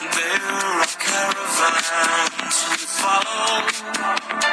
There are caravans we follow.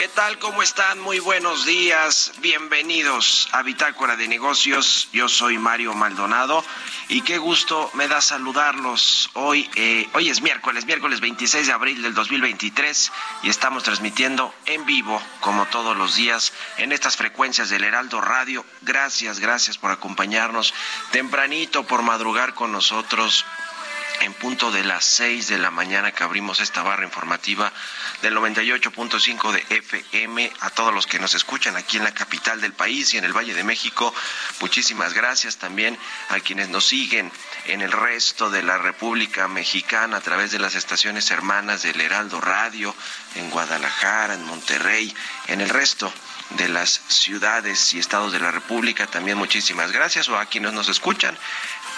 ¿Qué tal? ¿Cómo están? Muy buenos días. Bienvenidos a Bitácora de Negocios. Yo soy Mario Maldonado y qué gusto me da saludarlos. Hoy, eh, hoy es miércoles, miércoles 26 de abril del 2023 y estamos transmitiendo en vivo, como todos los días, en estas frecuencias del Heraldo Radio. Gracias, gracias por acompañarnos tempranito, por madrugar con nosotros en punto de las 6 de la mañana que abrimos esta barra informativa del 98.5 de FM a todos los que nos escuchan aquí en la capital del país y en el Valle de México. Muchísimas gracias también a quienes nos siguen en el resto de la República Mexicana a través de las estaciones hermanas del Heraldo Radio en Guadalajara, en Monterrey, en el resto de las ciudades y estados de la República. También muchísimas gracias o a quienes nos escuchan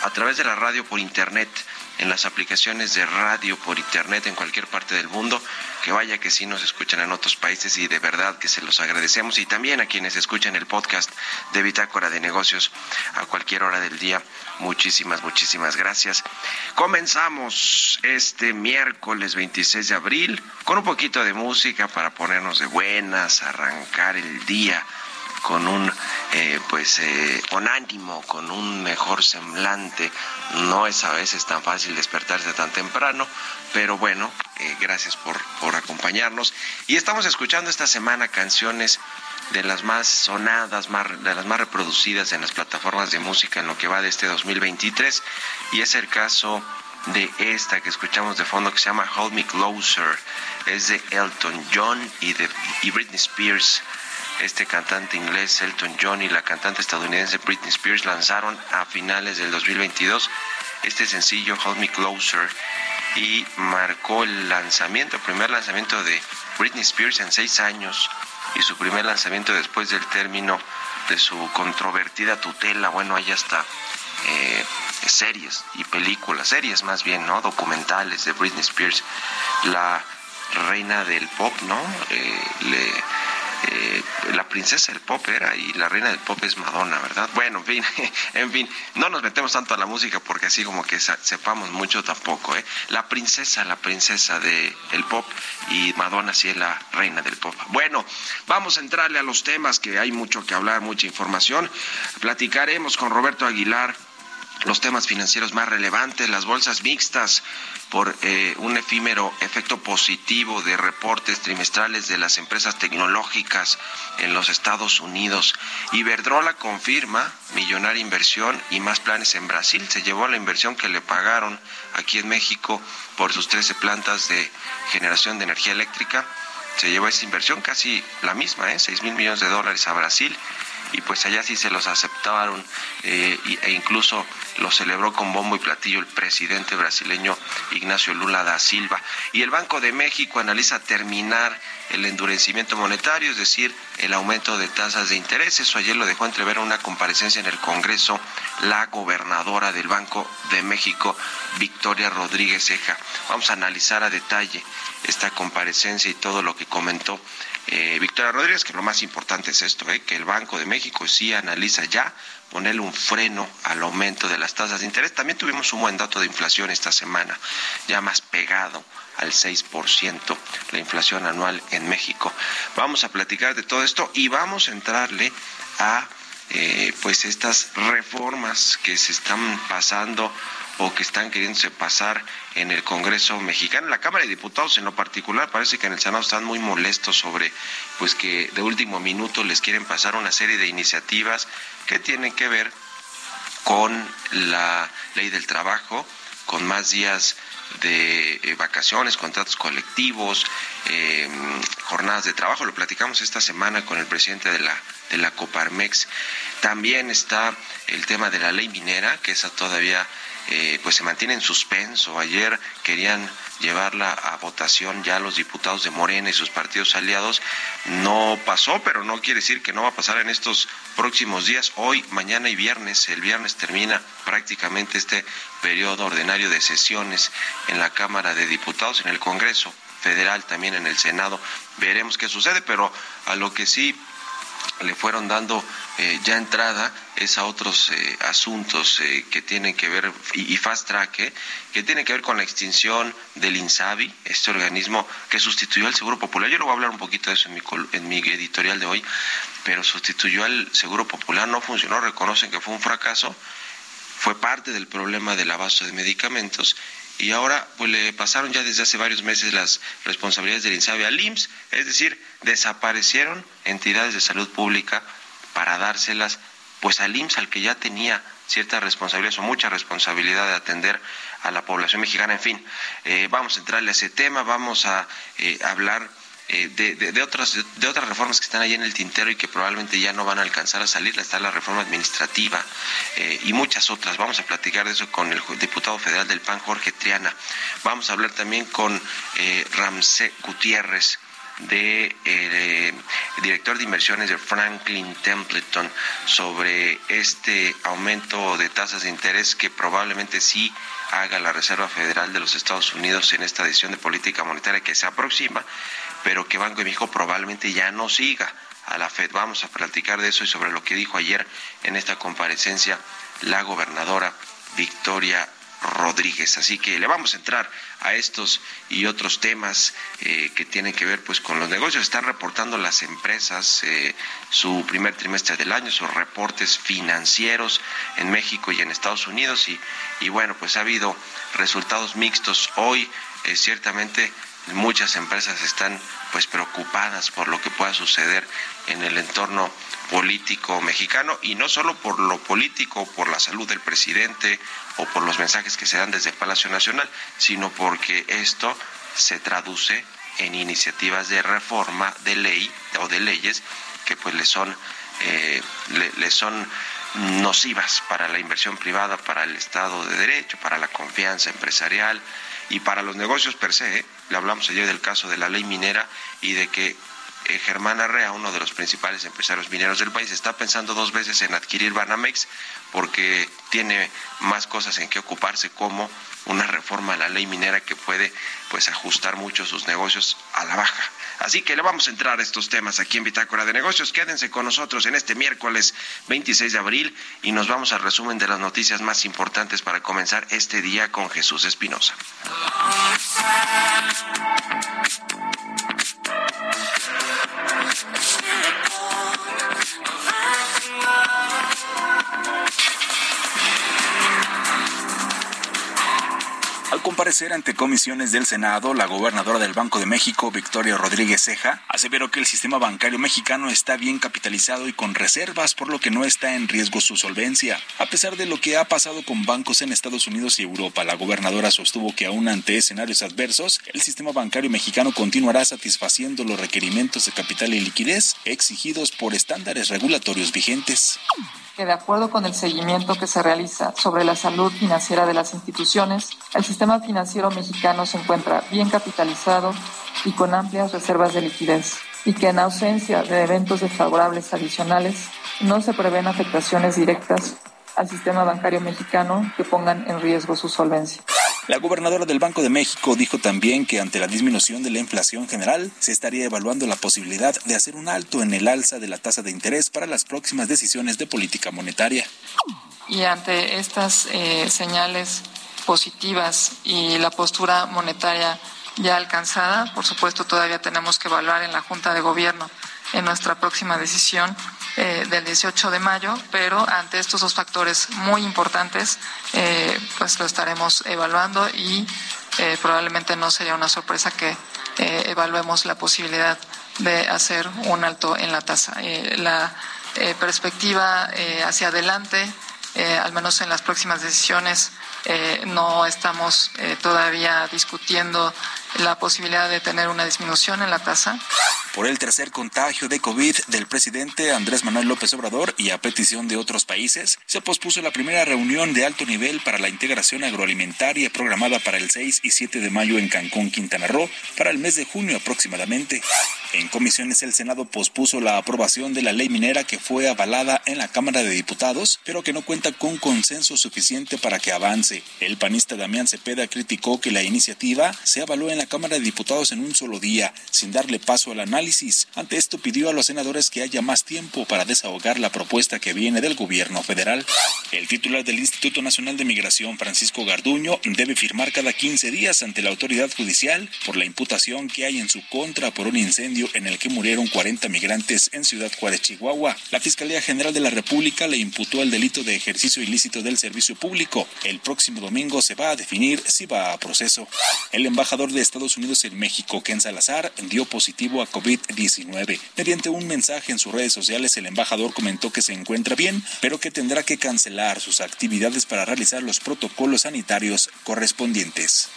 a través de la radio por internet en las aplicaciones de radio por internet en cualquier parte del mundo, que vaya que sí nos escuchan en otros países y de verdad que se los agradecemos y también a quienes escuchan el podcast de Bitácora de Negocios a cualquier hora del día. Muchísimas, muchísimas gracias. Comenzamos este miércoles 26 de abril con un poquito de música para ponernos de buenas, arrancar el día con un eh, pues eh, con ánimo, con un mejor semblante. No es a veces tan fácil despertarse tan temprano, pero bueno, eh, gracias por, por acompañarnos. Y estamos escuchando esta semana canciones de las más sonadas, más, de las más reproducidas en las plataformas de música en lo que va de este 2023. Y es el caso de esta que escuchamos de fondo que se llama Hold Me Closer. Es de Elton John y de y Britney Spears este cantante inglés Elton John y la cantante estadounidense Britney Spears lanzaron a finales del 2022 este sencillo Hold Me Closer y marcó el lanzamiento, el primer lanzamiento de Britney Spears en seis años y su primer lanzamiento después del término de su controvertida tutela. Bueno, ahí está. Eh, series y películas, series más bien, ¿no? Documentales de Britney Spears, la reina del pop, ¿no? Eh, le, eh, la princesa del pop era y la reina del pop es Madonna, ¿verdad? Bueno, en fin, en fin, no nos metemos tanto a la música porque así como que sepamos mucho tampoco, ¿eh? La princesa, la princesa del el pop y Madonna sí es la reina del pop. Bueno, vamos a entrarle a los temas que hay mucho que hablar, mucha información. Platicaremos con Roberto Aguilar los temas financieros más relevantes, las bolsas mixtas por eh, un efímero efecto positivo de reportes trimestrales de las empresas tecnológicas en los Estados Unidos. Iberdrola confirma millonaria inversión y más planes en Brasil. Se llevó la inversión que le pagaron aquí en México por sus 13 plantas de generación de energía eléctrica. Se llevó esa inversión casi la misma, ¿eh? 6 mil millones de dólares a Brasil y pues allá sí se los aceptaron eh, e incluso lo celebró con bombo y platillo el presidente brasileño Ignacio Lula da Silva. Y el Banco de México analiza terminar el endurecimiento monetario, es decir, el aumento de tasas de interés. Eso ayer lo dejó entrever en una comparecencia en el Congreso la gobernadora del Banco de México, Victoria Rodríguez Ceja. Vamos a analizar a detalle esta comparecencia y todo lo que comentó eh, Victoria Rodríguez, que lo más importante es esto, eh, que el Banco de México sí analiza ya ponerle un freno al aumento de las tasas de interés. También tuvimos un buen dato de inflación esta semana, ya más pegado al 6%, la inflación anual en México. Vamos a platicar de todo esto y vamos a entrarle a eh, pues estas reformas que se están pasando o que están queriéndose pasar en el Congreso mexicano. La Cámara de Diputados en lo particular parece que en el Senado están muy molestos sobre pues que de último minuto les quieren pasar una serie de iniciativas que tienen que ver con la ley del trabajo, con más días de eh, vacaciones, contratos colectivos, em, jornadas de trabajo. Lo platicamos esta semana con el presidente de la, de la Coparmex. También está el tema de la ley minera, que esa todavía eh, pues se mantiene en suspenso. Ayer querían llevarla a votación ya los diputados de Morena y sus partidos aliados. No pasó, pero no quiere decir que no va a pasar en estos próximos días. Hoy, mañana y viernes. El viernes termina prácticamente este periodo ordinario de sesiones en la Cámara de Diputados, en el Congreso Federal, también en el Senado. Veremos qué sucede, pero a lo que sí le fueron dando eh, ya entrada es a otros eh, asuntos eh, que tienen que ver, y, fast track, que tienen que ver con la extinción del INSABI, este organismo que sustituyó al Seguro Popular. Yo le voy a hablar un poquito de eso en mi, en mi editorial de hoy, pero sustituyó al Seguro Popular, no funcionó, reconocen que fue un fracaso, fue parte del problema del abasto de medicamentos y ahora pues le pasaron ya desde hace varios meses las responsabilidades del INSABI al IMSS, es decir, desaparecieron entidades de salud pública para dárselas pues al IMSS, al que ya tenía cierta responsabilidad o mucha responsabilidad de atender a la población mexicana. En fin, eh, vamos a entrarle a ese tema, vamos a eh, hablar eh, de, otras, de otras reformas que están ahí en el tintero y que probablemente ya no van a alcanzar a salir. Está la reforma administrativa eh, y muchas otras. Vamos a platicar de eso con el diputado federal del PAN, Jorge Triana. Vamos a hablar también con eh, Ramsey Gutiérrez de eh, director de inversiones de Franklin Templeton sobre este aumento de tasas de interés que probablemente sí haga la Reserva Federal de los Estados Unidos en esta decisión de política monetaria que se aproxima pero que Banco de México probablemente ya no siga a la Fed. Vamos a platicar de eso y sobre lo que dijo ayer en esta comparecencia la gobernadora Victoria Rodríguez. Así que le vamos a entrar a estos y otros temas eh, que tienen que ver pues con los negocios. Están reportando las empresas eh, su primer trimestre del año, sus reportes financieros en México y en Estados Unidos y, y bueno, pues ha habido resultados mixtos. Hoy eh, ciertamente muchas empresas están pues preocupadas por lo que pueda suceder en el entorno político mexicano y no solo por lo político, por la salud del presidente o por los mensajes que se dan desde Palacio Nacional, sino porque esto se traduce en iniciativas de reforma de ley o de leyes que pues le son eh, le son nocivas para la inversión privada, para el Estado de Derecho, para la confianza empresarial, y para los negocios per se. ¿eh? Le hablamos ayer del caso de la ley minera y de que eh, Germán Arrea, uno de los principales empresarios mineros del país, está pensando dos veces en adquirir Banamex porque tiene más cosas en que ocuparse como una reforma a la ley minera que puede pues ajustar mucho sus negocios a la baja. Así que le vamos a entrar a estos temas aquí en Bitácora de Negocios. Quédense con nosotros en este miércoles 26 de abril y nos vamos al resumen de las noticias más importantes para comenzar este día con Jesús Espinosa. Oh, comparecer ante comisiones del Senado, la gobernadora del Banco de México, Victoria Rodríguez Ceja, aseveró que el sistema bancario mexicano está bien capitalizado y con reservas, por lo que no está en riesgo su solvencia. A pesar de lo que ha pasado con bancos en Estados Unidos y Europa, la gobernadora sostuvo que aún ante escenarios adversos, el sistema bancario mexicano continuará satisfaciendo los requerimientos de capital y liquidez exigidos por estándares regulatorios vigentes que de acuerdo con el seguimiento que se realiza sobre la salud financiera de las instituciones, el sistema financiero mexicano se encuentra bien capitalizado y con amplias reservas de liquidez, y que en ausencia de eventos desfavorables adicionales no se prevén afectaciones directas al sistema bancario mexicano que pongan en riesgo su solvencia. La gobernadora del Banco de México dijo también que ante la disminución de la inflación general se estaría evaluando la posibilidad de hacer un alto en el alza de la tasa de interés para las próximas decisiones de política monetaria. Y ante estas eh, señales positivas y la postura monetaria ya alcanzada, por supuesto todavía tenemos que evaluar en la Junta de Gobierno en nuestra próxima decisión eh, del 18 de mayo, pero ante estos dos factores muy importantes, eh, pues lo estaremos evaluando y eh, probablemente no sería una sorpresa que evaluemos la posibilidad de hacer un alto en la tasa. la perspectiva hacia adelante, al menos en las próximas decisiones, no estamos todavía discutiendo la posibilidad de tener una disminución en la tasa. Por el tercer contagio de COVID del presidente Andrés Manuel López Obrador y a petición de otros países, se pospuso la primera reunión de alto nivel para la integración agroalimentaria programada para el 6 y 7 de mayo en Cancún, Quintana Roo, para el mes de junio aproximadamente. En comisiones el Senado pospuso la aprobación de la ley minera que fue avalada en la Cámara de Diputados, pero que no cuenta con consenso suficiente para que avance. El panista Damián Cepeda criticó que la iniciativa se avaló en la Cámara de Diputados en un solo día, sin darle paso al análisis. Ante esto pidió a los senadores que haya más tiempo para desahogar la propuesta que viene del gobierno federal. El titular del Instituto Nacional de Migración, Francisco Garduño, debe firmar cada 15 días ante la autoridad judicial por la imputación que hay en su contra por un incendio en el que murieron 40 migrantes en Ciudad Juárez, Chihuahua. La Fiscalía General de la República le imputó el delito de ejercicio ilícito del servicio público. El próximo domingo se va a definir si va a proceso. El embajador de Estados Unidos en México, Ken Salazar, dio positivo a COVID-19. Mediante un mensaje en sus redes sociales, el embajador comentó que se encuentra bien, pero que tendrá que cancelar sus actividades para realizar los protocolos sanitarios correspondientes.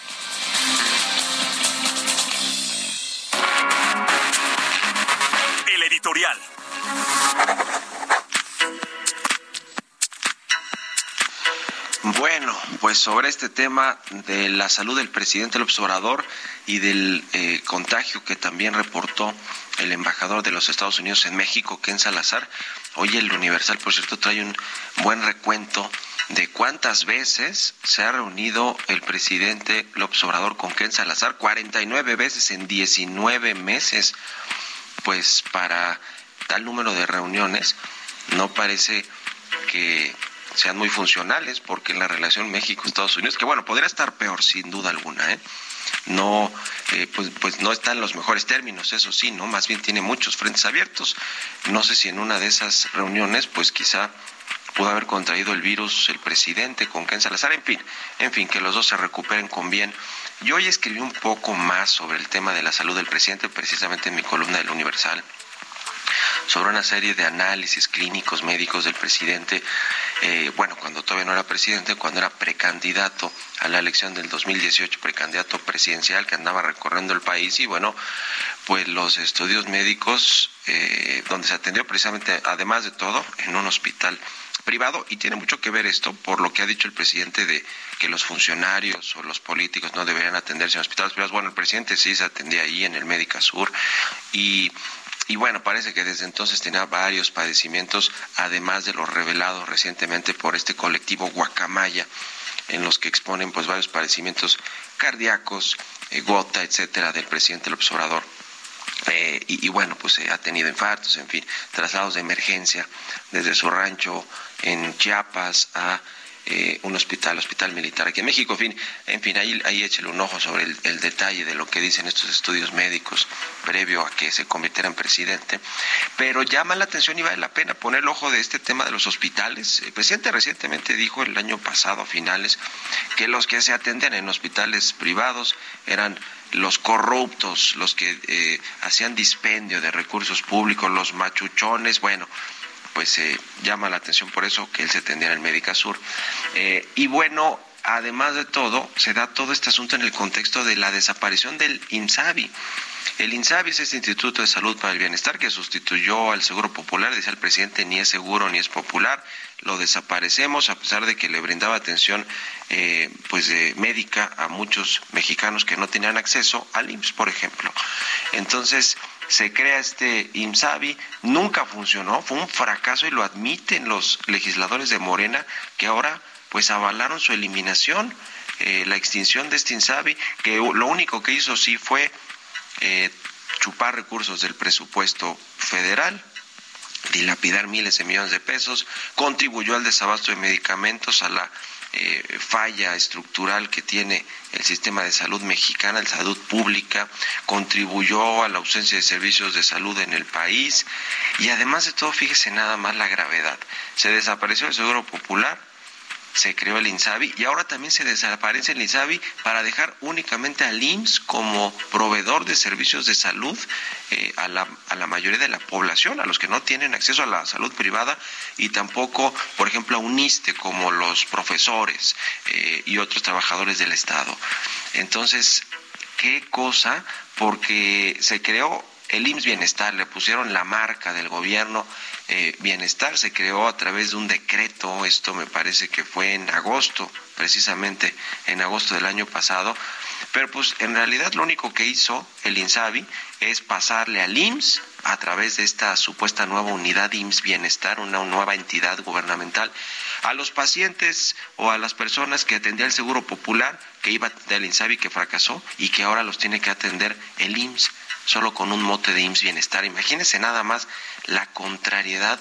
editorial. Bueno, pues sobre este tema de la salud del presidente López Obrador y del eh, contagio que también reportó el embajador de los Estados Unidos en México, Ken Salazar, hoy el Universal, por cierto, trae un buen recuento de cuántas veces se ha reunido el presidente López Obrador con Ken Salazar, 49 veces en 19 meses. Pues para tal número de reuniones no parece que sean muy funcionales porque en la relación México-Estados Unidos, que bueno, podría estar peor sin duda alguna, ¿eh? no eh, pues, pues no está en los mejores términos, eso sí, no, más bien tiene muchos frentes abiertos. No sé si en una de esas reuniones, pues quizá pudo haber contraído el virus el presidente con Ken Salazar, en fin, en fin, que los dos se recuperen con bien. Yo hoy escribí un poco más sobre el tema de la salud del presidente, precisamente en mi columna del Universal sobre una serie de análisis clínicos médicos del presidente, eh, bueno, cuando todavía no era presidente, cuando era precandidato a la elección del 2018, precandidato presidencial que andaba recorriendo el país y bueno, pues los estudios médicos, eh, donde se atendió precisamente, además de todo, en un hospital privado y tiene mucho que ver esto por lo que ha dicho el presidente de que los funcionarios o los políticos no deberían atenderse en hospitales privados. Bueno, el presidente sí se atendía ahí en el Médica Sur y y bueno, parece que desde entonces tenía varios padecimientos, además de los revelados recientemente por este colectivo Guacamaya, en los que exponen pues varios padecimientos cardíacos, eh, gota, etcétera, del presidente López Obrador. Eh, y, bueno, pues eh, ha tenido infartos, en fin, traslados de emergencia desde su rancho en Chiapas a eh, un hospital, hospital militar aquí en México. En fin, en fin ahí, ahí échale un ojo sobre el, detalle de lo que dicen estos estudios médicos previo a que se convirtiera en presidente. Pero llama la atención y vale la pena poner el ojo de este tema de los hospitales. El presidente recientemente dijo el año pasado, a finales, que los que se atendían en hospitales privados eran los corruptos, los que eh, hacían dispendio de recursos públicos, los machuchones, bueno, pues se llama la atención por eso que él se tendría en el Médica Sur. Eh, y bueno, además de todo, se da todo este asunto en el contexto de la desaparición del INSABI. El INSABI es este Instituto de Salud para el Bienestar que sustituyó al Seguro Popular, decía el presidente, ni es seguro ni es popular, lo desaparecemos a pesar de que le brindaba atención eh, pues médica a muchos mexicanos que no tenían acceso al IMSS, por ejemplo. Entonces, se crea este IMSABI, nunca funcionó, fue un fracaso y lo admiten los legisladores de Morena que ahora pues avalaron su eliminación, eh, la extinción de este IMSABI, que lo único que hizo sí fue eh, chupar recursos del presupuesto federal, dilapidar miles de millones de pesos, contribuyó al desabasto de medicamentos, a la eh, falla estructural que tiene el sistema de salud mexicana, la salud pública, contribuyó a la ausencia de servicios de salud en el país y además de todo, fíjese nada más la gravedad. Se desapareció el Seguro Popular, se creó el INSABI y ahora también se desaparece el INSABI para dejar únicamente al IMSS como proveedor de servicios de salud eh, a, la, a la mayoría de la población, a los que no tienen acceso a la salud privada y tampoco, por ejemplo, a un ISTE como los profesores eh, y otros trabajadores del Estado. Entonces, ¿qué cosa? Porque se creó el IMSS Bienestar, le pusieron la marca del gobierno eh, Bienestar, se creó a través de un decreto, esto me parece que fue en agosto, precisamente en agosto del año pasado, pero pues en realidad lo único que hizo el INSABI es pasarle al IMSS a través de esta supuesta nueva unidad IMSS Bienestar, una nueva entidad gubernamental, a los pacientes o a las personas que atendía el Seguro Popular, que iba del INSABI que fracasó y que ahora los tiene que atender el IMSS solo con un mote de IMSS Bienestar. Imagínense nada más la contrariedad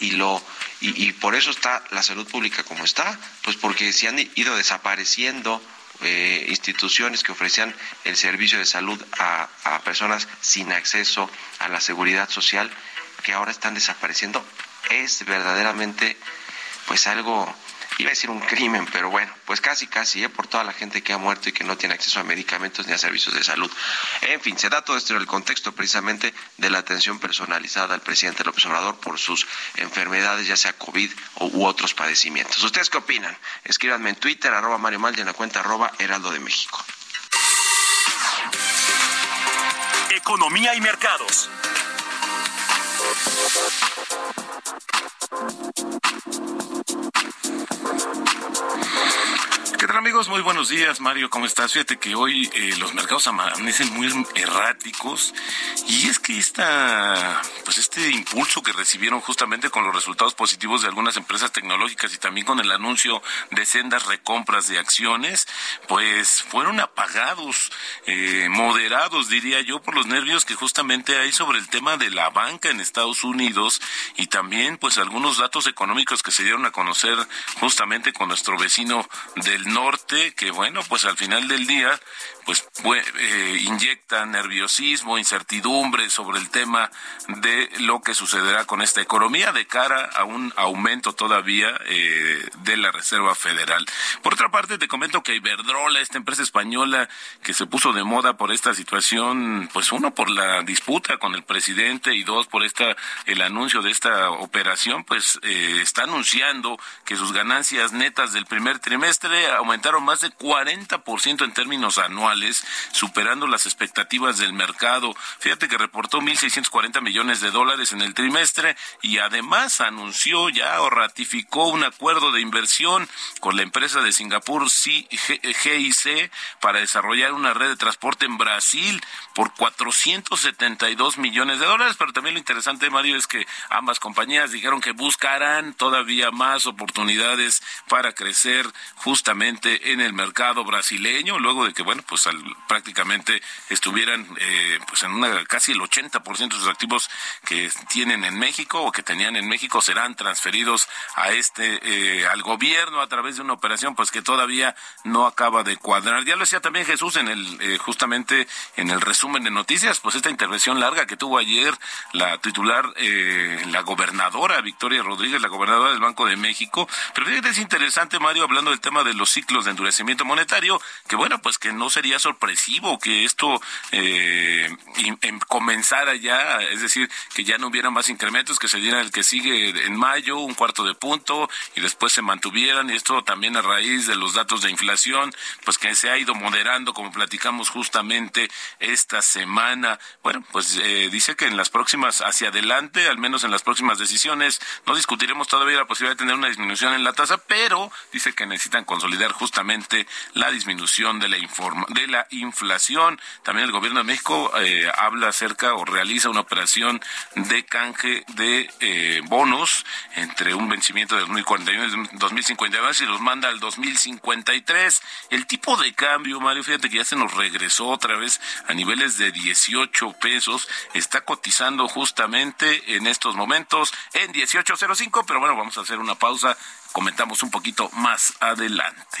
y lo y, por eso está la salud pública como está, pues porque se han ido desapareciendo eh, instituciones que ofrecían el servicio de salud a, a personas sin acceso a la seguridad social que ahora están desapareciendo es verdaderamente pues algo iba a decir un crimen, pero bueno, pues casi, casi, ¿eh? por toda la gente que ha muerto y que no tiene acceso a medicamentos ni a servicios de salud. En fin, se da todo esto en el contexto precisamente de la atención personalizada al presidente López Obrador por sus enfermedades, ya sea COVID u otros padecimientos. ¿Ustedes qué opinan? Escríbanme en Twitter, arroba Mario Mal, en la cuenta arroba Heraldo de México. Economía y mercados. ¿Qué tal amigos? Muy buenos días, Mario, ¿cómo estás? Fíjate que hoy eh, los mercados amanecen muy erráticos y es que esta, pues este impulso que recibieron justamente con los resultados positivos de algunas empresas tecnológicas y también con el anuncio de sendas recompras de acciones, pues fueron apagados, eh, moderados, diría yo, por los nervios que justamente hay sobre el tema de la banca en Unidos y también pues algunos datos económicos que se dieron a conocer justamente con nuestro vecino del norte, que bueno, pues al final del día pues eh, inyecta nerviosismo, incertidumbre sobre el tema de lo que sucederá con esta economía de cara a un aumento todavía eh, de la Reserva Federal. Por otra parte, te comento que Iberdrola, esta empresa española que se puso de moda por esta situación, pues uno por la disputa con el presidente y dos por esta el anuncio de esta operación, pues eh, está anunciando que sus ganancias netas del primer trimestre aumentaron más de 40% en términos anuales superando las expectativas del mercado. Fíjate que reportó 1.640 millones de dólares en el trimestre y además anunció ya o ratificó un acuerdo de inversión con la empresa de Singapur GIC para desarrollar una red de transporte en Brasil por 472 millones de dólares. Pero también lo interesante, Mario, es que ambas compañías dijeron que buscarán todavía más oportunidades para crecer justamente en el mercado brasileño, luego de que, bueno, pues prácticamente estuvieran eh, pues en una casi el 80% de sus activos que tienen en México o que tenían en México serán transferidos a este eh, al gobierno a través de una operación pues que todavía no acaba de cuadrar. Ya lo decía también Jesús en el eh, justamente en el resumen de noticias, pues esta intervención larga que tuvo ayer la titular la gobernadora Victoria Rodríguez, la gobernadora del Banco de México, pero fíjate es interesante Mario hablando del tema de los ciclos de endurecimiento monetario, que bueno, pues que no sería sorpresivo que esto eh, comenzara ya, es decir, que ya no hubiera más incrementos, que se diera el que sigue en mayo, un cuarto de punto, y después se mantuvieran, y esto también a raíz de los datos de inflación, pues que se ha ido moderando, como platicamos justamente esta semana. Bueno, pues eh, dice que en las próximas, hacia adelante, al menos en las próximas decisiones, no discutiremos todavía la posibilidad de tener una disminución en la tasa, pero dice que necesitan consolidar justamente la disminución de la, de la inflación. También el gobierno de México eh, habla acerca o realiza una operación de canje de eh, bonos entre un vencimiento de 2041 y 2052 y los manda al 2053. El tipo de cambio, Mario, fíjate que ya se nos regresó otra vez a niveles de 18 pesos. Está cotizando justamente en estos momentos en 18.05, pero bueno, vamos a hacer una pausa. Comentamos un poquito más adelante.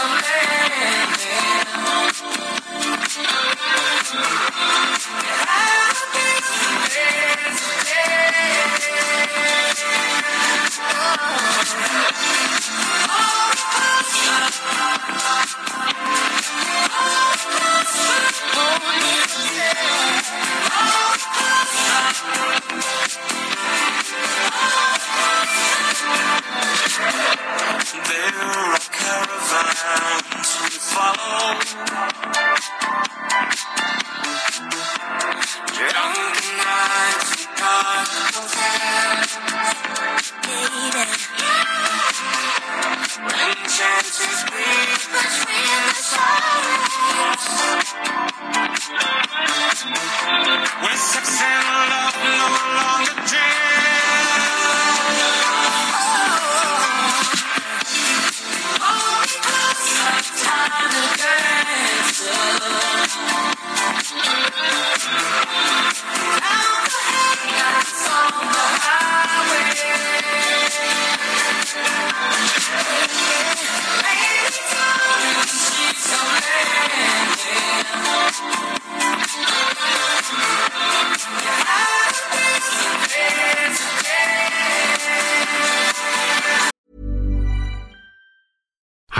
There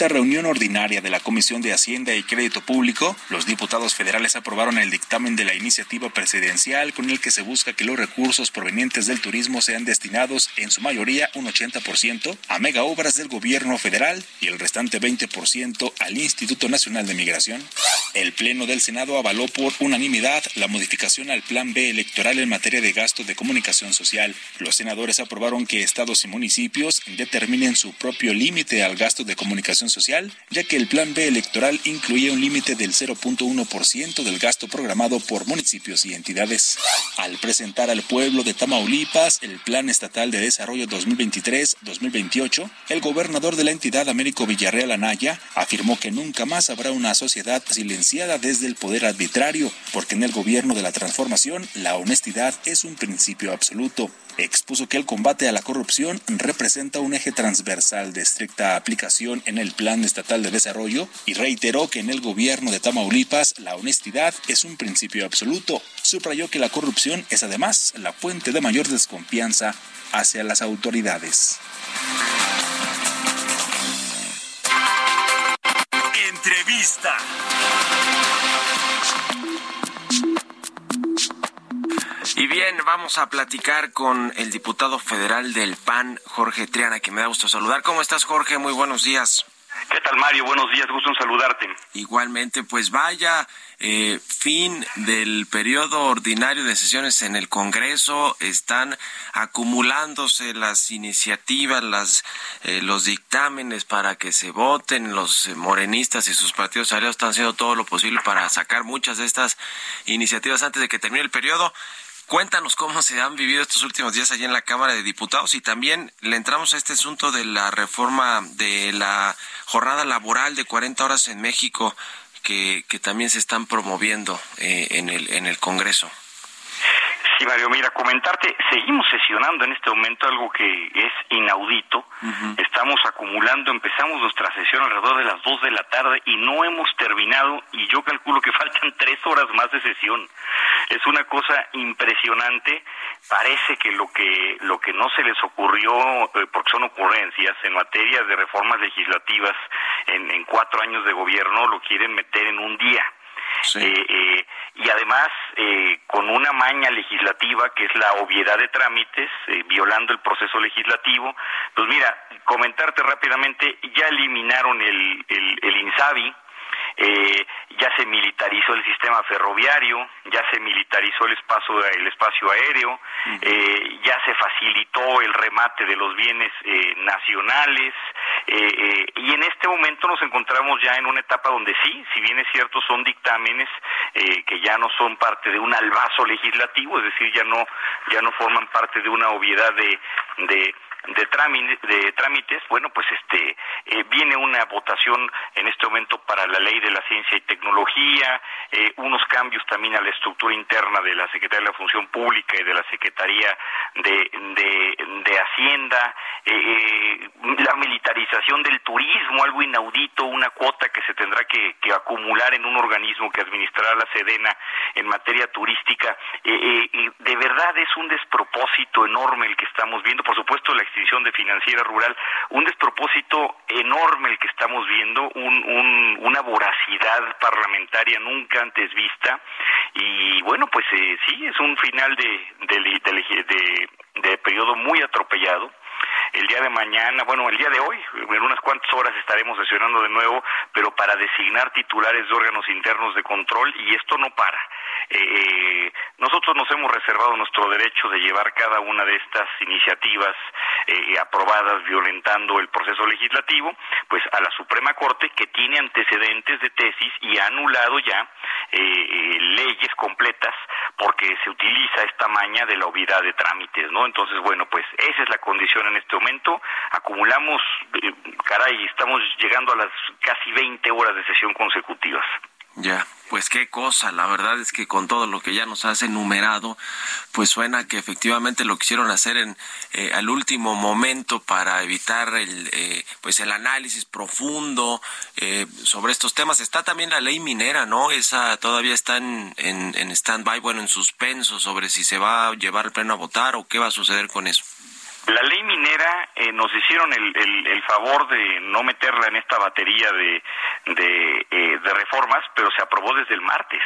Quinta reunión ordinaria de la Comisión de Hacienda y Crédito Público, los diputados federales aprobaron el dictamen de la iniciativa presidencial con el que se busca que los recursos provenientes del turismo sean destinados en su mayoría un 80% a mega obras del gobierno federal y el restante 20% al Instituto Nacional de Migración. El Pleno del Senado avaló por unanimidad la modificación al Plan B electoral en materia de gasto de comunicación social. Los senadores aprobaron que estados y municipios determinen su propio límite al gasto de comunicación social, ya que el Plan B electoral incluía un límite del 0.1% del gasto programado por municipios y entidades. Al presentar al pueblo de Tamaulipas el Plan Estatal de Desarrollo 2023-2028, el gobernador de la entidad, Américo Villarreal Anaya, afirmó que nunca más habrá una sociedad silenciada desde el poder arbitrario, porque en el gobierno de la transformación la honestidad es un principio absoluto expuso que el combate a la corrupción representa un eje transversal de estricta aplicación en el Plan Estatal de Desarrollo y reiteró que en el gobierno de Tamaulipas la honestidad es un principio absoluto. Subrayó que la corrupción es además la fuente de mayor desconfianza hacia las autoridades. Entrevista. Y bien, vamos a platicar con el diputado federal del PAN, Jorge Triana, que me da gusto saludar. ¿Cómo estás, Jorge? Muy buenos días. ¿Qué tal, Mario? Buenos días, gusto en saludarte. Igualmente, pues vaya eh, fin del periodo ordinario de sesiones en el Congreso. Están acumulándose las iniciativas, las, eh, los dictámenes para que se voten. Los morenistas y sus partidos aliados están haciendo todo lo posible para sacar muchas de estas iniciativas antes de que termine el periodo. Cuéntanos cómo se han vivido estos últimos días allí en la Cámara de Diputados y también le entramos a este asunto de la reforma de la jornada laboral de 40 horas en México que, que también se están promoviendo eh, en, el, en el Congreso. Sí, Mario, mira, comentarte, seguimos sesionando en este momento algo que es inaudito. Estamos acumulando, empezamos nuestra sesión alrededor de las 2 de la tarde y no hemos terminado y yo calculo que faltan tres horas más de sesión. Es una cosa impresionante. Parece que lo que lo que no se les ocurrió, eh, porque son ocurrencias en materia de reformas legislativas en, en cuatro años de gobierno, lo quieren meter en un día. Eh, eh, y además eh, con una maña legislativa que es la obviedad de trámites, violando el proceso legislativo. Pues mira, comentarte rápidamente, ya eliminaron el, el, el INSABI, eh, ya se militarizó el sistema ferroviario, ya se militarizó el espacio, el espacio aéreo, eh, ya se facilitó el remate de los bienes eh, nacionales eh, y en este momento nos encontramos ya en una etapa donde sí, si bien es cierto, son dictámenes que ya no son parte de un albazo legislativo, es decir, ya no ya no forman parte de una obviedad de, de de, de trámites, bueno, pues este eh, viene una votación en este momento para la ley de la ciencia y tecnología, eh, unos cambios también a la estructura interna de la Secretaría de la Función Pública y de la Secretaría de, de, Hacienda, eh, la militarización del turismo, algo inaudito, una cuota que se tendrá que, que acumular en un organismo que administrará la Sedena en materia turística. de verdad es un despropósito enorme el que estamos viendo. Por supuesto, la extinción de financiera rural, un despropósito enorme el que estamos viendo, un, una voracidad parlamentaria nunca antes vista. Y bueno, pues eh, sí, es un final de, de, de periodo muy atropellado el día de mañana, bueno, el día de hoy, en unas cuantas horas estaremos sesionando de nuevo, pero para designar titulares de órganos internos de control y esto no para. Eh, nosotros nos hemos reservado nuestro derecho de llevar cada una de estas iniciativas eh, aprobadas violentando el proceso legislativo, pues a la Suprema Corte que tiene antecedentes de tesis y ha anulado ya eh, leyes completas porque se utiliza esta maña de la obviedad de trámites, ¿no? Entonces, bueno, pues esa es la condición en este momento. Acumulamos, caray, estamos llegando a las casi 20 horas de sesión consecutivas. Ya, pues qué cosa, la verdad es que con todo lo que ya nos has enumerado, pues suena que efectivamente lo quisieron hacer en eh, al último momento para evitar el eh, pues el análisis profundo eh, sobre estos temas. Está también la ley minera, ¿no? Esa todavía está en, en, en stand-by, bueno, en suspenso sobre si se va a llevar el pleno a votar o qué va a suceder con eso. La ley minera eh, nos hicieron el, el, el, favor de no meterla en esta batería de, de, eh, de reformas, pero se aprobó desde el martes.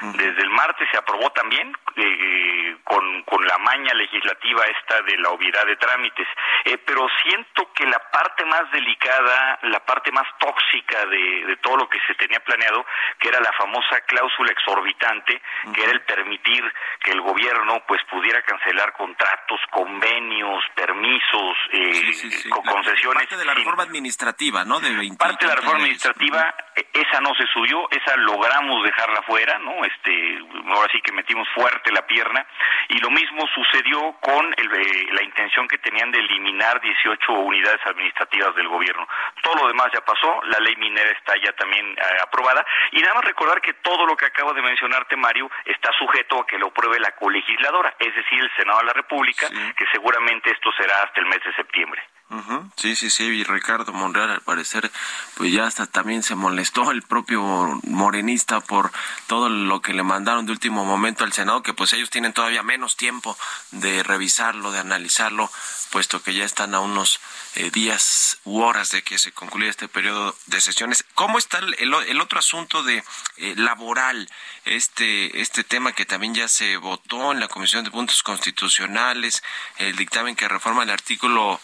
Desde el martes se aprobó también eh, con, con, la maña legislativa esta de la obviedad de trámites, eh, pero siento que la parte más delicada, la parte más tóxica de, de, todo lo que se tenía planeado, que era la famosa cláusula exorbitante, uh -huh. que era el permitir que el gobierno pues pudiera cancelar contratos, convenios, permisos, eh, sí, sí, sí. concesiones. Parte de la reforma administrativa, ¿no? De 20, parte de la reforma administrativa, esa no se subió, esa logramos dejarla fuera, ¿no? Este, ahora sí que metimos fuerte la pierna y lo mismo sucedió con el, eh, la intención que tenían de eliminar 18 unidades administrativas del gobierno. Todo lo demás ya pasó, la ley minera está ya también eh, aprobada y nada más recordar que todo lo que acabo de mencionarte, Mario, está sujeto a que lo apruebe la colegisladora, es decir, el Senado de la República, sí. que seguramente esto será hasta el mes de septiembre. Uh. Sí, sí, sí, y Ricardo Monreal al parecer pues ya hasta también se molestó el propio morenista por todo lo que le mandaron de último momento al Senado, que pues ellos tienen todavía menos tiempo de revisarlo, de analizarlo, puesto que ya están a unos eh, días u horas de que se concluya este periodo de sesiones. ¿Cómo está el, el, otro asunto de eh, laboral, este, este tema que también ya se votó en la Comisión de Puntos Constitucionales, el dictamen que reforma el artículo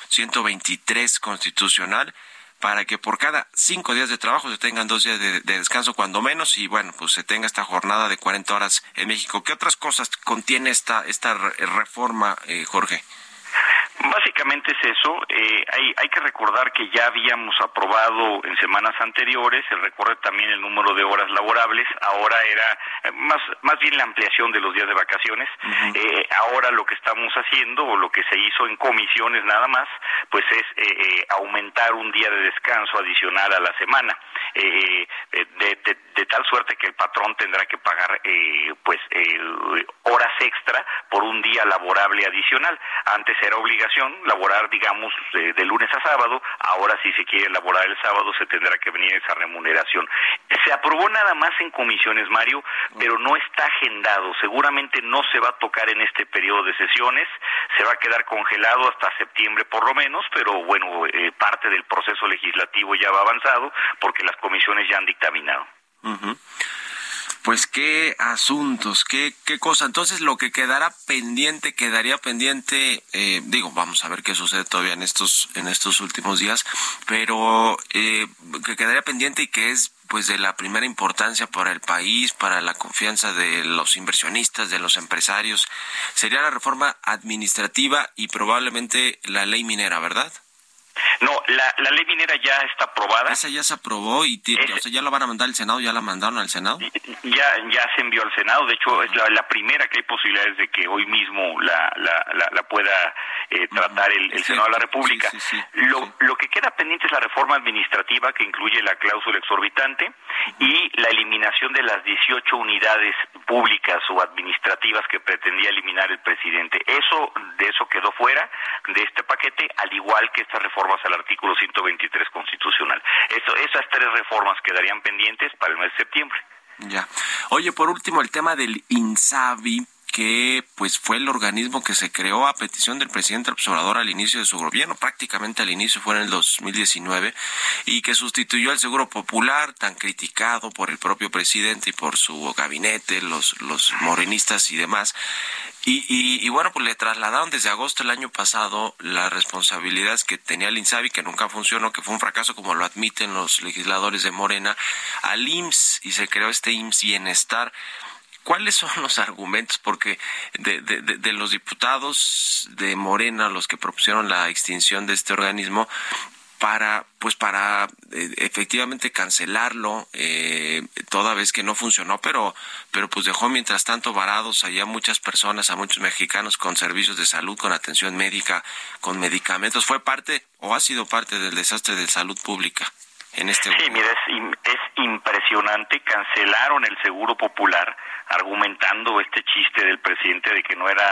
123 constitucional? para que por cada cinco días de trabajo se tengan dos días de, de, descanso cuando menos y bueno, pues se tenga esta jornada de 40 horas en México. ¿Qué otras cosas contiene esta, esta reforma, eh, Jorge? Básicamente es eso. Eh, hay, hay que recordar que ya habíamos aprobado en semanas anteriores, se recorre también el número de horas laborables, ahora era eh, más, más bien la ampliación de los días de vacaciones. Uh -huh. eh, ahora lo que estamos haciendo, o lo que se hizo en comisiones nada más, pues es eh, aumentar un día de descanso adicional a la semana, de, de, de, tal suerte que el patrón tendrá que pagar pues horas extra por un día laborable adicional. Antes era obligación laborar, digamos, de, lunes a sábado, ahora si se quiere laborar el sábado se tendrá que venir esa remuneración. Se aprobó nada más en comisiones, Mario, pero no está agendado, seguramente no se va a tocar en este periodo de sesiones, se va a quedar congelado hasta septiembre por lo menos, pero bueno, eh, parte del proceso legislativo ya va avanzado porque las comisiones ya han dictaminado. Uh pues qué asuntos, qué, qué cosa. Entonces lo que quedará pendiente, quedaría pendiente, eh, digo, vamos a ver qué sucede todavía en estos, en estos últimos días, pero eh, que quedaría pendiente y que es pues de la primera importancia para el país, para la confianza de los inversionistas, de los empresarios, sería la reforma administrativa y probablemente la ley minera, ¿verdad? No, la, la ley minera ya está aprobada. Esa ya se aprobó y tiene, o sea, ya la van a mandar al Senado, ya la mandaron al Senado. Ya, ya se envió al Senado, de hecho uh -huh. es la, la, primera que hay posibilidades de que hoy mismo la, la, la, la pueda eh, tratar el, el Senado de la República. Sí, sí, sí, lo, lo que queda pendiente es la reforma administrativa que incluye la cláusula exorbitante y la eliminación de las 18 unidades públicas o administrativas que pretendía eliminar el presidente. Eso, de eso quedó fuera de este paquete, al igual que estas reformas al artículo 123 constitucional. Eso, esas tres reformas quedarían pendientes para el mes de septiembre. Ya. Oye, por último, el tema del INSABI que pues fue el organismo que se creó a petición del presidente observador al inicio de su gobierno, prácticamente al inicio fue en el 2019, y que sustituyó al Seguro Popular, tan criticado por el propio presidente y por su gabinete, los, los morenistas y demás. Y, y, y, bueno, pues le trasladaron desde agosto del año pasado las responsabilidades que tenía el INSABI, que nunca funcionó, que fue un fracaso, como lo admiten los legisladores de Morena, al IMSS y se creó este IMSS Bienestar. ¿Cuáles son los argumentos? Porque de, de, de, los diputados de Morena, los que propusieron la extinción de este organismo, para pues para eh, efectivamente cancelarlo eh, toda vez que no funcionó pero pero pues dejó mientras tanto varados allá muchas personas a muchos mexicanos con servicios de salud con atención médica con medicamentos. Fue parte o ha sido parte del desastre de salud pública en este sí mira es, es impresionante. Cancelaron el seguro popular argumentando este chiste del presidente de que no era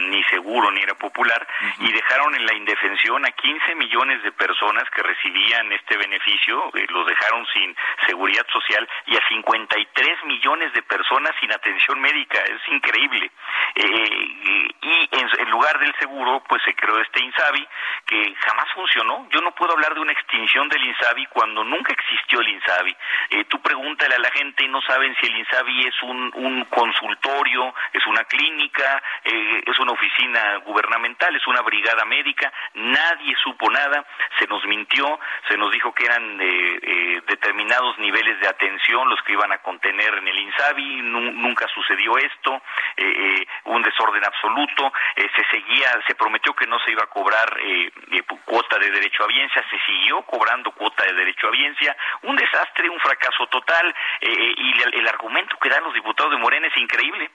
ni seguro ni era popular y dejaron en la indefensión a 15 millones de personas que recibían este beneficio, eh, los dejaron sin seguridad social y a 53 millones de personas sin atención médica, es increíble. Eh, y en, lugar del seguro, pues se creó este INSABI que jamás funcionó. Yo no puedo hablar de una extinción del INSABI cuando nunca existió el INSABI. Eh, tú pregúntale a la gente y no saben si el INSABI es un un consultorio, es una clínica, eh, es una oficina gubernamental, es una brigada médica, nadie supo nada, se nos mintió, se nos dijo que eran eh, eh, determinados niveles de atención los que iban a contener en el INSABI, nunca sucedió esto, un desorden absoluto, se seguía, se prometió que no se iba a cobrar cuota de derecho a biencia, se siguió cobrando cuota de derecho a biencia, un desastre, un fracaso total, y el, el argumento que dan los diputados de Morena es increíble.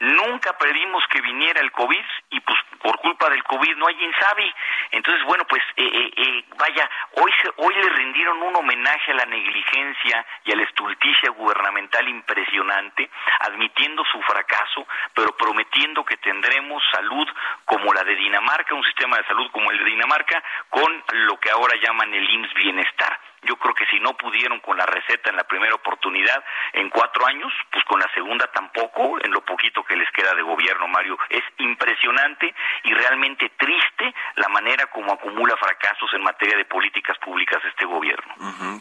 Nunca pedimos que viniera el COVID y pues por culpa del COVID no hay INSABI. Entonces, bueno, pues eh, eh, eh, vaya, hoy, hoy le rindieron un homenaje a la negligencia y a la estulticia gubernamental impresionante, admitiendo su fracaso, pero prometiendo que tendremos salud como la de Dinamarca, un sistema de salud como el de Dinamarca, con lo que ahora llaman el IMSS Bienestar. Yo creo que si no pudieron con la receta en la primera oportunidad en cuatro años, pues con la segunda tampoco, en lo poquito que les queda de gobierno, Mario. Es impresionante y realmente triste la manera como acumula fracasos en materia de políticas públicas este gobierno.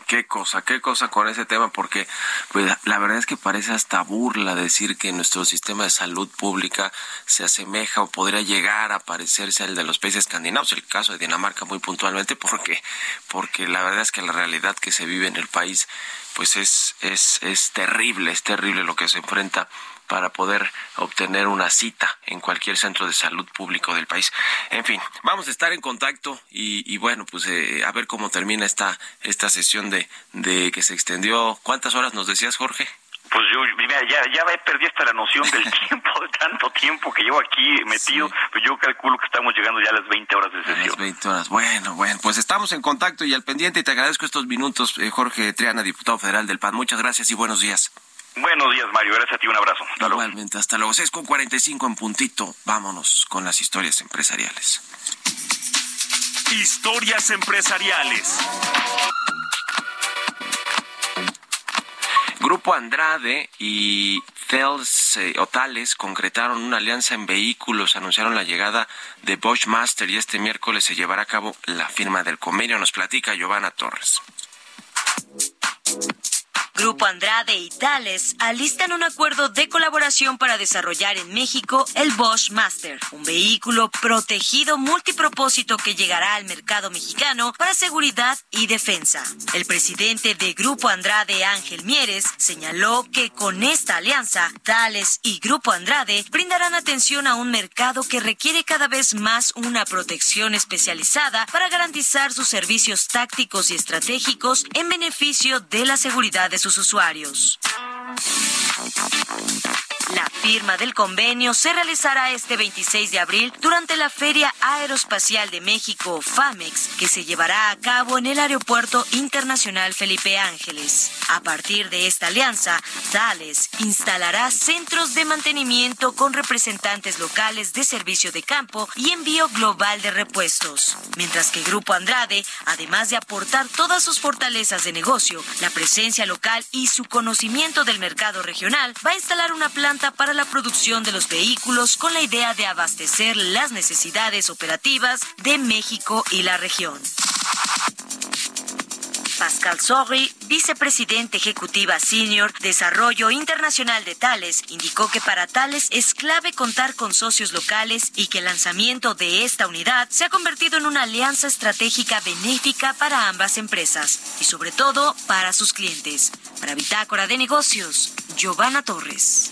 Qué cosa, qué cosa con ese tema, porque pues, la verdad es que parece hasta burla decir que nuestro sistema de salud pública se asemeja o podría llegar a parecerse al de los países escandinavos, el caso de Dinamarca muy puntualmente, porque, porque la verdad es que la realidad que se vive en el país pues es, es, es terrible, es terrible lo que se enfrenta para poder obtener una cita en cualquier centro de salud público del país. En fin, vamos a estar en contacto y, y bueno, pues eh, a ver cómo termina esta, esta sesión de, de que se extendió. ¿Cuántas horas nos decías, Jorge? Pues yo ya, ya perdí hasta la noción del tiempo, de tanto tiempo que llevo aquí metido, pues yo calculo que estamos llegando ya a las 20 horas de sesión. A las 20 horas, bueno, bueno, pues estamos en contacto y al pendiente y te agradezco estos minutos, eh, Jorge Triana, diputado federal del PAN. Muchas gracias y buenos días. Buenos días, Mario. Gracias a ti. Un abrazo. Hasta Igualmente. Hasta luego. 6 con 45 en puntito. Vámonos con las historias empresariales. Historias empresariales. Grupo Andrade y Thales eh, concretaron una alianza en vehículos, anunciaron la llegada de Bosch Master y este miércoles se llevará a cabo la firma del convenio. Nos platica Giovanna Torres. Grupo Andrade y Thales alistan un acuerdo de colaboración para desarrollar en México el Bosch Master, un vehículo protegido multipropósito que llegará al mercado mexicano para seguridad y defensa. El presidente de Grupo Andrade, Ángel Mieres, señaló que con esta alianza, Thales y Grupo Andrade brindarán atención a un mercado que requiere cada vez más una protección especializada para garantizar sus servicios tácticos y estratégicos en beneficio de la seguridad de sus usuarios. La firma del convenio se realizará este 26 de abril durante la Feria Aeroespacial de México, FAMEX, que se llevará a cabo en el Aeropuerto Internacional Felipe Ángeles. A partir de esta alianza, Thales instalará centros de mantenimiento con representantes locales de servicio de campo y envío global de repuestos. Mientras que Grupo Andrade, además de aportar todas sus fortalezas de negocio, la presencia local y su conocimiento del mercado regional, va a instalar una planta para la producción de los vehículos con la idea de abastecer las necesidades operativas de México y la región. Pascal Sorri, vicepresidente ejecutiva senior Desarrollo Internacional de Tales, indicó que para Tales es clave contar con socios locales y que el lanzamiento de esta unidad se ha convertido en una alianza estratégica benéfica para ambas empresas y sobre todo para sus clientes. Para Bitácora de Negocios, Giovanna Torres.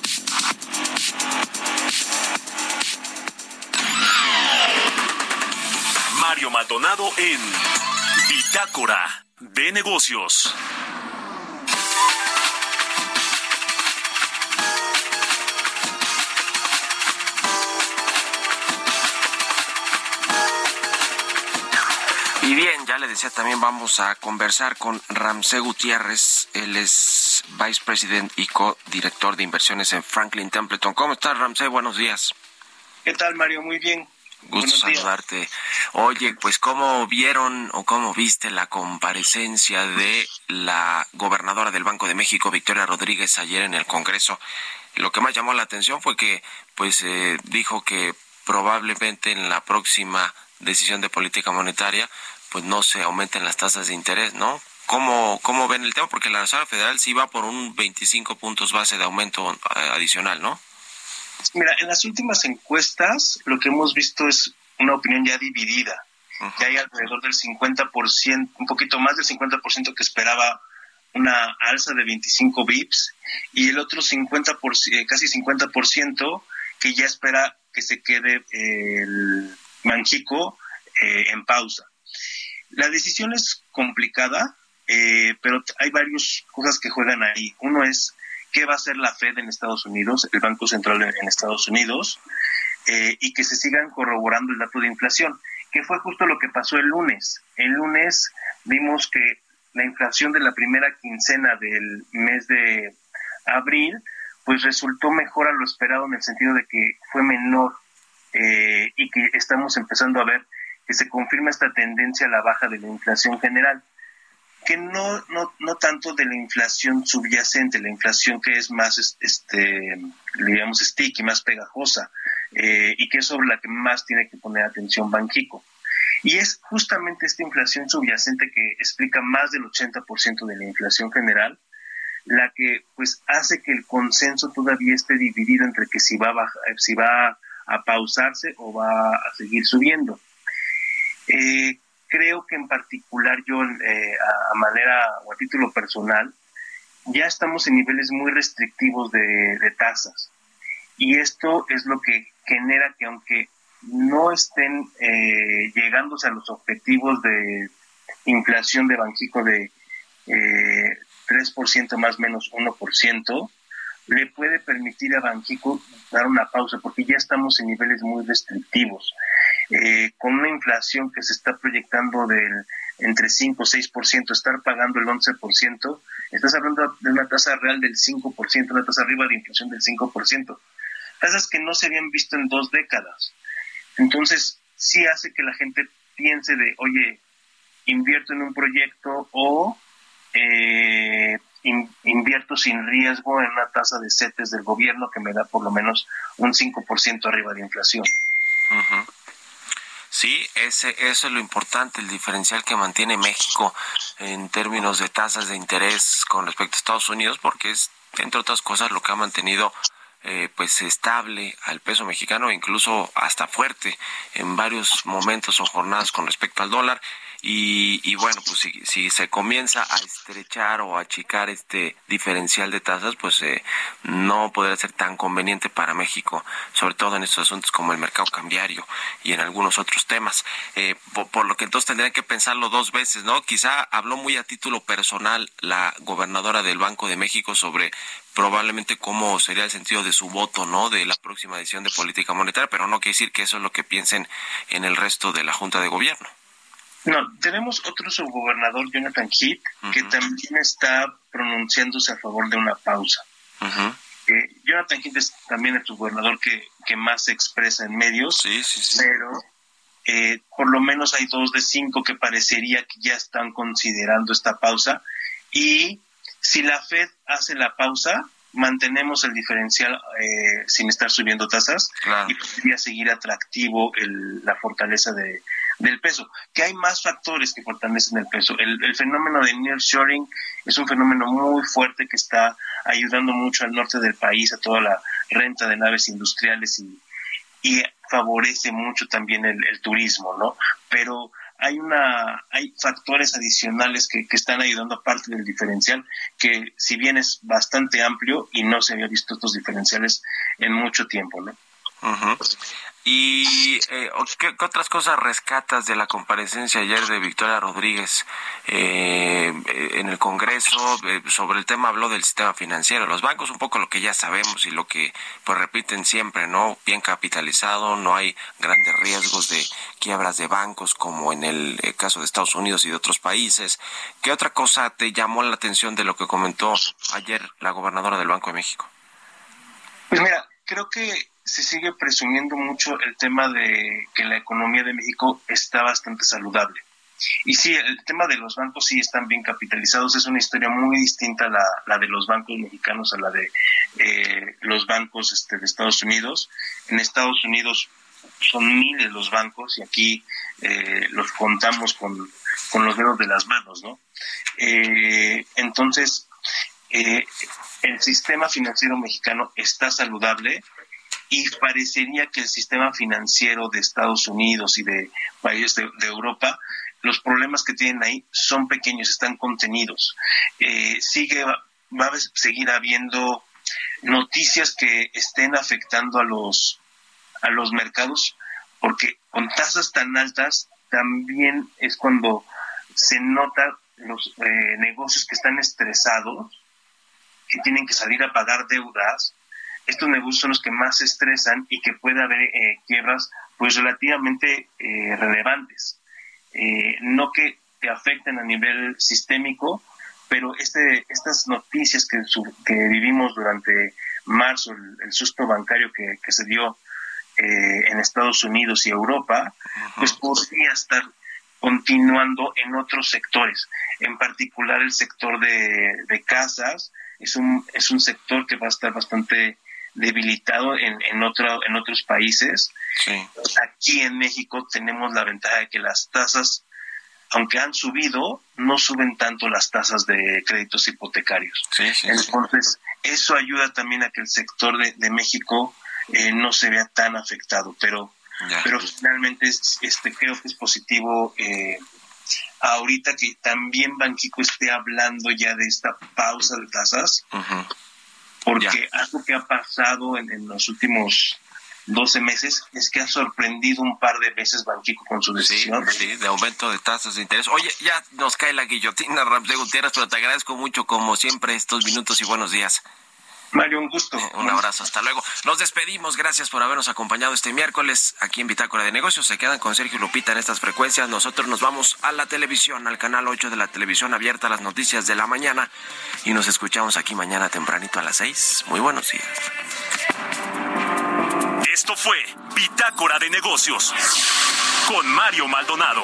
Mario Maldonado en Bitácora de Negocios. Y bien, ya le decía, también vamos a conversar con Ramsey Gutiérrez. Él es Vice President y co-director de inversiones en Franklin Templeton. ¿Cómo estás, Ramsey? Buenos días. ¿Qué tal, Mario? Muy bien. Gusto saludarte. Oye, pues ¿cómo vieron o cómo viste la comparecencia de la gobernadora del Banco de México, Victoria Rodríguez, ayer en el Congreso? Lo que más llamó la atención fue que, pues, eh, dijo que probablemente en la próxima decisión de política monetaria, pues no se aumenten las tasas de interés, ¿no? ¿Cómo, cómo ven el tema? Porque la Reserva Federal sí va por un 25 puntos base de aumento eh, adicional, ¿no? Mira, en las últimas encuestas lo que hemos visto es una opinión ya dividida. Que hay alrededor del 50%, un poquito más del 50% que esperaba una alza de 25 bips y el otro 50%, eh, casi 50% que ya espera que se quede el Manchico eh, en pausa. La decisión es complicada, eh, pero hay varias cosas que juegan ahí. Uno es qué va a hacer la Fed en Estados Unidos, el Banco Central en Estados Unidos, eh, y que se sigan corroborando el dato de inflación, que fue justo lo que pasó el lunes. El lunes vimos que la inflación de la primera quincena del mes de abril, pues resultó mejor a lo esperado en el sentido de que fue menor eh, y que estamos empezando a ver que se confirma esta tendencia a la baja de la inflación general que no, no, no tanto de la inflación subyacente, la inflación que es más, este, digamos, sticky, más pegajosa, eh, y que es sobre la que más tiene que poner atención Banquico. Y es justamente esta inflación subyacente que explica más del 80% de la inflación general, la que pues hace que el consenso todavía esté dividido entre que si va a, si va a pausarse o va a seguir subiendo. Eh, creo que en particular yo, eh, a, manera o a título personal, ya estamos en niveles muy restrictivos de, tasas. Y esto es lo que genera que aunque no estén eh, llegándose a los objetivos de inflación de Banxico de eh, 3% más menos 1%, le puede permitir a Banxico dar una pausa porque ya estamos en niveles muy restrictivos. Eh, con una inflación que se está proyectando del entre 5 o 6%, estar pagando el 11%, estás hablando de una tasa real del 5%, una tasa arriba de inflación del 5%. Tasas que no se habían visto en dos décadas. Entonces, sí hace que la gente piense de, oye, invierto en un proyecto o eh, invierto sin riesgo en una tasa de CETES del gobierno que me da por lo menos un 5% arriba de inflación. Sí, ese, eso es lo importante, el diferencial que mantiene México en términos de tasas de interés con respecto a Estados Unidos, porque es, entre otras cosas, lo que ha mantenido eh, pues estable al peso mexicano, incluso hasta fuerte en varios momentos o jornadas con respecto al dólar. Y, bueno, pues si, se comienza a estrechar o achicar este diferencial de tasas, pues eh, no podrá ser tan conveniente para México, sobre todo en estos asuntos como el mercado cambiario y en algunos otros temas. Eh, por, lo que entonces tendrían que pensarlo dos veces, ¿no? Quizá habló muy a título personal la gobernadora del Banco de México sobre probablemente cómo sería el sentido de su voto, ¿no? De la próxima edición de política monetaria, pero no quiere decir que eso es lo que piensen en el resto de la Junta de Gobierno. No, tenemos otro subgobernador, Jonathan Heath, que también está pronunciándose a favor de una pausa. Eh, Jonathan Heath es también el subgobernador que, que más se expresa en medios, pero eh, por lo menos hay dos de cinco que parecería que ya están considerando esta pausa. Y si la Fed hace la pausa, mantenemos el diferencial eh, sin estar subiendo tasas y podría seguir atractivo el, la fortaleza de del peso, que hay más factores que fortalecen el peso. El, el fenómeno de nearshoring es un fenómeno muy fuerte que está ayudando mucho al norte del país, a toda la renta de naves industriales y, y favorece mucho también el, turismo, ¿no? Pero hay una hay factores adicionales que, que están ayudando a parte del diferencial que si bien es bastante amplio y no se había visto estos diferenciales en mucho tiempo no ¿Y eh, ¿qué, otras cosas rescatas de la comparecencia ayer de Victoria Rodríguez eh, en el Congreso? Eh, sobre el tema habló del sistema financiero, los bancos, un poco lo que ya sabemos y lo que pues repiten siempre, ¿no? Bien capitalizado, no hay grandes riesgos de quiebras de bancos como en el caso de Estados Unidos y de otros países. ¿Qué otra cosa te llamó la atención de lo que comentó ayer la gobernadora del Banco de México? Pues mira, creo que se sigue presumiendo mucho el tema de que la economía de México está bastante saludable. Y sí, el tema de los bancos sí están bien capitalizados, es una historia muy distinta a la, la de los bancos mexicanos a la de eh, los bancos este, de Estados Unidos. En Estados Unidos son miles los bancos y aquí eh, los contamos con, con, los dedos de las manos, ¿no? Eh, entonces, eh, el sistema financiero mexicano está saludable, y parecería que el sistema financiero de Estados Unidos y de países de, Europa los problemas que tienen ahí son pequeños, están contenidos. Eh, sigue, va a seguir habiendo noticias que estén afectando a los, a los mercados, porque con tasas tan altas también es cuando se nota los eh, negocios que están estresados, que tienen que salir a pagar deudas, estos negocios son los que más se estresan y que puede haber eh, quiebras pues relativamente eh, relevantes. Eh, no que te afecten a nivel sistémico, pero este, estas noticias que, que vivimos durante marzo, el, susto bancario que, se dio en Estados Unidos y Europa, pues podría estar continuando en otros sectores, en particular el sector de, de casas, es un, es un sector que va a estar bastante debilitado en, en, otro, en otros países. Aquí en México tenemos la ventaja de que las tasas, aunque han subido, no suben tanto las tasas de créditos hipotecarios. Entonces, eso ayuda también a que el sector de, de México eh, no se vea tan afectado, pero, pero finalmente este, creo que es positivo. Eh, ahorita que también Banquico esté hablando ya de esta pausa de tasas, porque algo que ha pasado en, los últimos 12 meses es que ha sorprendido un par de veces Banquico con su decisión. Sí, de aumento de tasas de interés. Oye, ya nos cae la guillotina, de Gutiérrez, pero te agradezco mucho, como siempre, estos minutos y buenos días. Mario, un gusto. Un abrazo, hasta luego. Nos despedimos, gracias por habernos acompañado este miércoles aquí en Bitácora de Negocios. Se quedan con Sergio Lupita en estas frecuencias. Nosotros nos vamos a la televisión, al canal 8 de la televisión abierta, las noticias de la mañana. Y nos escuchamos aquí mañana tempranito a las 6. Muy buenos días. Esto fue Bitácora de Negocios con Mario Maldonado.